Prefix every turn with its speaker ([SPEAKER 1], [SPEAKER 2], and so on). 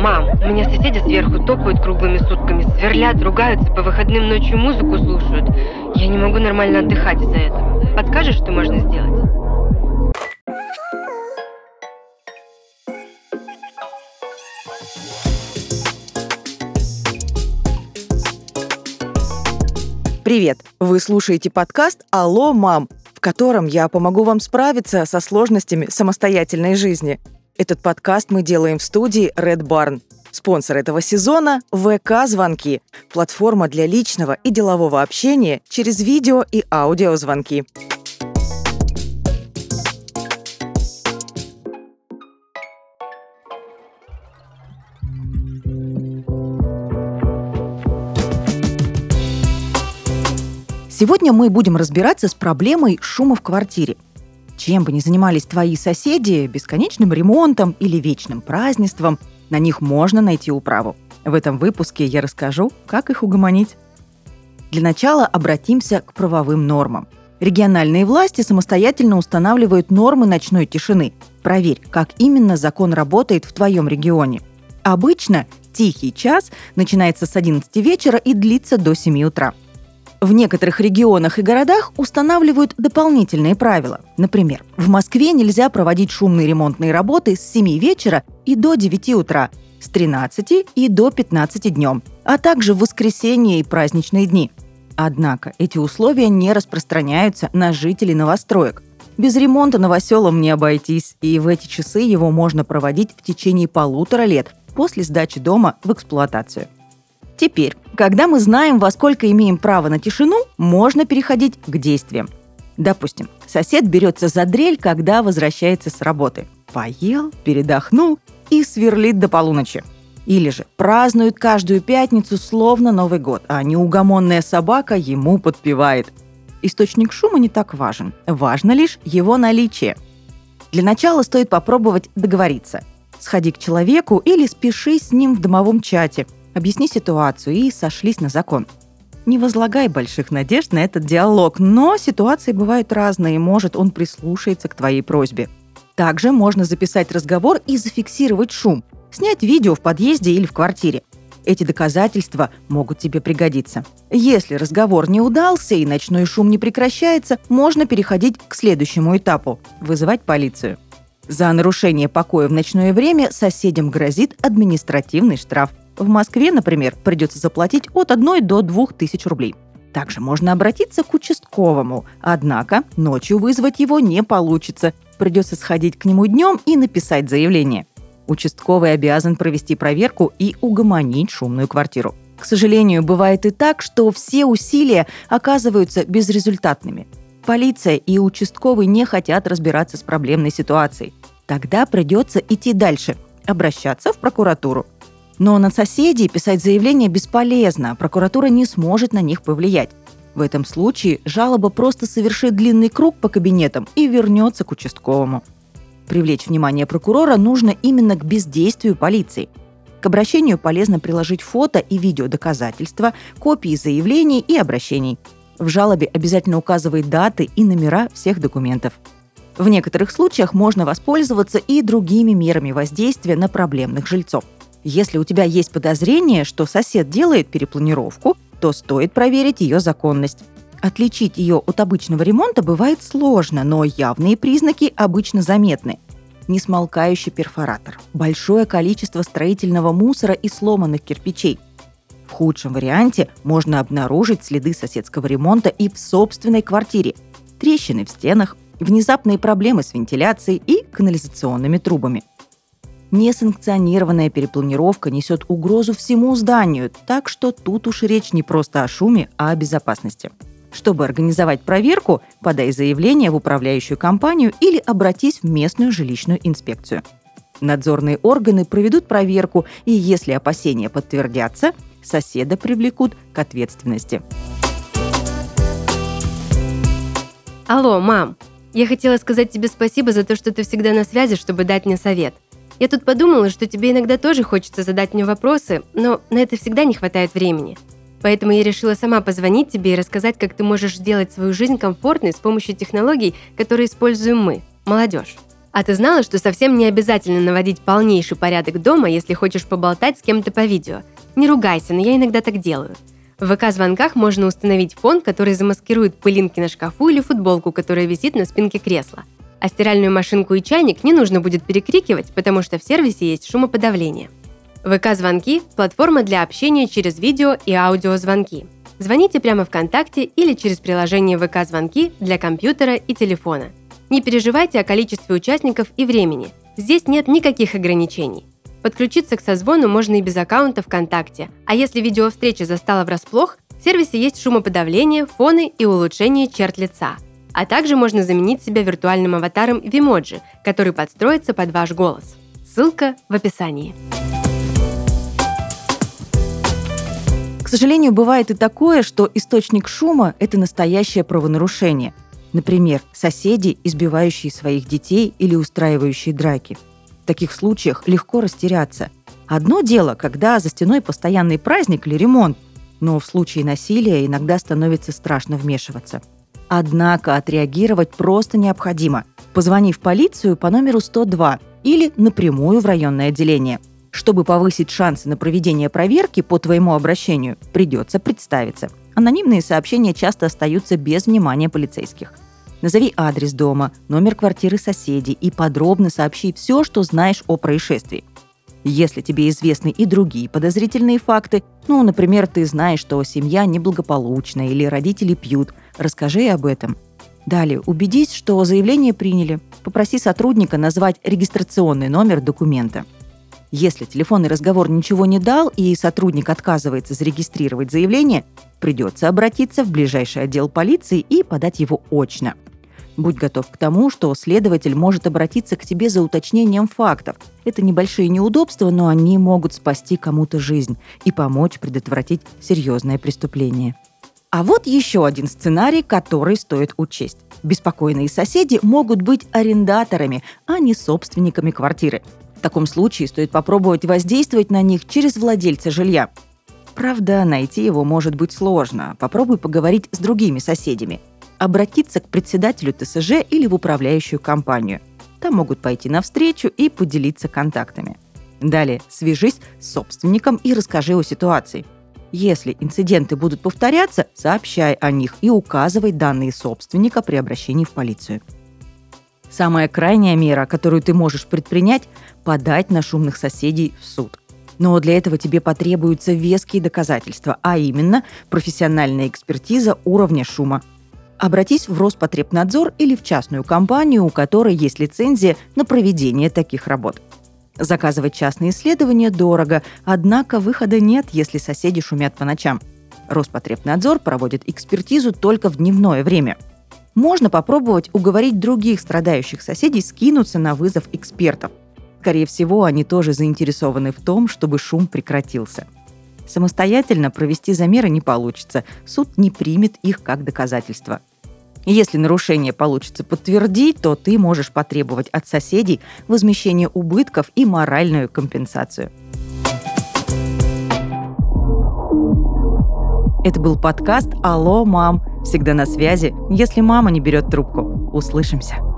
[SPEAKER 1] мам, у меня соседи сверху топают круглыми сутками, сверлят, ругаются, по выходным ночью музыку слушают. Я не могу нормально отдыхать из-за этого. Подскажешь, что можно сделать?
[SPEAKER 2] Привет! Вы слушаете подкаст «Алло, мам», в котором я помогу вам справиться со сложностями самостоятельной жизни. Этот подкаст мы делаем в студии Red Barn. Спонсор этого сезона – ВК-звонки – платформа для личного и делового общения через видео и аудиозвонки. Сегодня мы будем разбираться с проблемой шума в квартире. Чем бы ни занимались твои соседи, бесконечным ремонтом или вечным празднеством, на них можно найти управу. В этом выпуске я расскажу, как их угомонить. Для начала обратимся к правовым нормам. Региональные власти самостоятельно устанавливают нормы ночной тишины. Проверь, как именно закон работает в твоем регионе. Обычно тихий час начинается с 11 вечера и длится до 7 утра. В некоторых регионах и городах устанавливают дополнительные правила. Например, в Москве нельзя проводить шумные ремонтные работы с 7 вечера и до 9 утра, с 13 и до 15 днем, а также в воскресенье и праздничные дни. Однако эти условия не распространяются на жителей новостроек. Без ремонта новоселом не обойтись, и в эти часы его можно проводить в течение полутора лет после сдачи дома в эксплуатацию. Теперь, когда мы знаем, во сколько имеем право на тишину, можно переходить к действиям. Допустим, сосед берется за дрель, когда возвращается с работы. Поел, передохнул и сверлит до полуночи. Или же празднует каждую пятницу словно Новый год, а неугомонная собака ему подпевает. Источник шума не так важен. Важно лишь его наличие. Для начала стоит попробовать договориться. Сходи к человеку или спеши с ним в домовом чате – Объясни ситуацию и сошлись на закон. Не возлагай больших надежд на этот диалог, но ситуации бывают разные, и может он прислушается к твоей просьбе. Также можно записать разговор и зафиксировать шум, снять видео в подъезде или в квартире. Эти доказательства могут тебе пригодиться. Если разговор не удался и ночной шум не прекращается, можно переходить к следующему этапу – вызывать полицию. За нарушение покоя в ночное время соседям грозит административный штраф. В Москве, например, придется заплатить от 1 до 2 тысяч рублей. Также можно обратиться к участковому, однако ночью вызвать его не получится. Придется сходить к нему днем и написать заявление. Участковый обязан провести проверку и угомонить шумную квартиру. К сожалению, бывает и так, что все усилия оказываются безрезультатными. Полиция и участковый не хотят разбираться с проблемной ситуацией. Тогда придется идти дальше, обращаться в прокуратуру. Но на соседей писать заявление бесполезно, прокуратура не сможет на них повлиять. В этом случае жалоба просто совершит длинный круг по кабинетам и вернется к участковому. Привлечь внимание прокурора нужно именно к бездействию полиции. К обращению полезно приложить фото и видео доказательства, копии заявлений и обращений. В жалобе обязательно указывать даты и номера всех документов. В некоторых случаях можно воспользоваться и другими мерами воздействия на проблемных жильцов – если у тебя есть подозрение, что сосед делает перепланировку, то стоит проверить ее законность. Отличить ее от обычного ремонта бывает сложно, но явные признаки обычно заметны. Несмолкающий перфоратор, большое количество строительного мусора и сломанных кирпичей. В худшем варианте можно обнаружить следы соседского ремонта и в собственной квартире, трещины в стенах, внезапные проблемы с вентиляцией и канализационными трубами. Несанкционированная перепланировка несет угрозу всему зданию, так что тут уж речь не просто о шуме, а о безопасности. Чтобы организовать проверку, подай заявление в управляющую компанию или обратись в местную жилищную инспекцию. Надзорные органы проведут проверку, и если опасения подтвердятся, соседа привлекут к ответственности.
[SPEAKER 1] Алло, мам. Я хотела сказать тебе спасибо за то, что ты всегда на связи, чтобы дать мне совет – я тут подумала, что тебе иногда тоже хочется задать мне вопросы, но на это всегда не хватает времени. Поэтому я решила сама позвонить тебе и рассказать, как ты можешь сделать свою жизнь комфортной с помощью технологий, которые используем мы, молодежь. А ты знала, что совсем не обязательно наводить полнейший порядок дома, если хочешь поболтать с кем-то по видео? Не ругайся, но я иногда так делаю. В ВК-звонках можно установить фон, который замаскирует пылинки на шкафу или футболку, которая висит на спинке кресла. А стиральную машинку и чайник не нужно будет перекрикивать, потому что в сервисе есть шумоподавление. ВК-звонки – платформа для общения через видео и аудиозвонки. Звоните прямо ВКонтакте или через приложение ВК-звонки для компьютера и телефона. Не переживайте о количестве участников и времени. Здесь нет никаких ограничений. Подключиться к созвону можно и без аккаунта ВКонтакте, а если видеовстреча застала врасплох, в сервисе есть шумоподавление, фоны и улучшение черт лица. А также можно заменить себя виртуальным аватаром Vimoji, который подстроится под ваш голос. Ссылка в описании.
[SPEAKER 2] К сожалению, бывает и такое, что источник шума – это настоящее правонарушение. Например, соседи, избивающие своих детей или устраивающие драки. В таких случаях легко растеряться. Одно дело, когда за стеной постоянный праздник или ремонт, но в случае насилия иногда становится страшно вмешиваться. Однако отреагировать просто необходимо, позвонив в полицию по номеру 102 или напрямую в районное отделение – чтобы повысить шансы на проведение проверки по твоему обращению, придется представиться. Анонимные сообщения часто остаются без внимания полицейских. Назови адрес дома, номер квартиры соседей и подробно сообщи все, что знаешь о происшествии. Если тебе известны и другие подозрительные факты, ну, например, ты знаешь, что семья неблагополучна или родители пьют, расскажи об этом. Далее, убедись, что заявление приняли. Попроси сотрудника назвать регистрационный номер документа – если телефонный разговор ничего не дал и сотрудник отказывается зарегистрировать заявление, придется обратиться в ближайший отдел полиции и подать его очно. Будь готов к тому, что следователь может обратиться к тебе за уточнением фактов. Это небольшие неудобства, но они могут спасти кому-то жизнь и помочь предотвратить серьезное преступление. А вот еще один сценарий, который стоит учесть. Беспокойные соседи могут быть арендаторами, а не собственниками квартиры. В таком случае стоит попробовать воздействовать на них через владельца жилья. Правда, найти его может быть сложно. Попробуй поговорить с другими соседями. Обратиться к председателю ТСЖ или в управляющую компанию. Там могут пойти навстречу и поделиться контактами. Далее, свяжись с собственником и расскажи о ситуации. Если инциденты будут повторяться, сообщай о них и указывай данные собственника при обращении в полицию. Самая крайняя мера, которую ты можешь предпринять – подать на шумных соседей в суд. Но для этого тебе потребуются веские доказательства, а именно профессиональная экспертиза уровня шума. Обратись в Роспотребнадзор или в частную компанию, у которой есть лицензия на проведение таких работ. Заказывать частные исследования дорого, однако выхода нет, если соседи шумят по ночам. Роспотребнадзор проводит экспертизу только в дневное время – можно попробовать уговорить других страдающих соседей скинуться на вызов экспертов. Скорее всего, они тоже заинтересованы в том, чтобы шум прекратился. Самостоятельно провести замеры не получится, суд не примет их как доказательство. Если нарушение получится подтвердить, то ты можешь потребовать от соседей возмещение убытков и моральную компенсацию. Это был подкаст «Алло, мам!» Всегда на связи, если мама не берет трубку. Услышимся.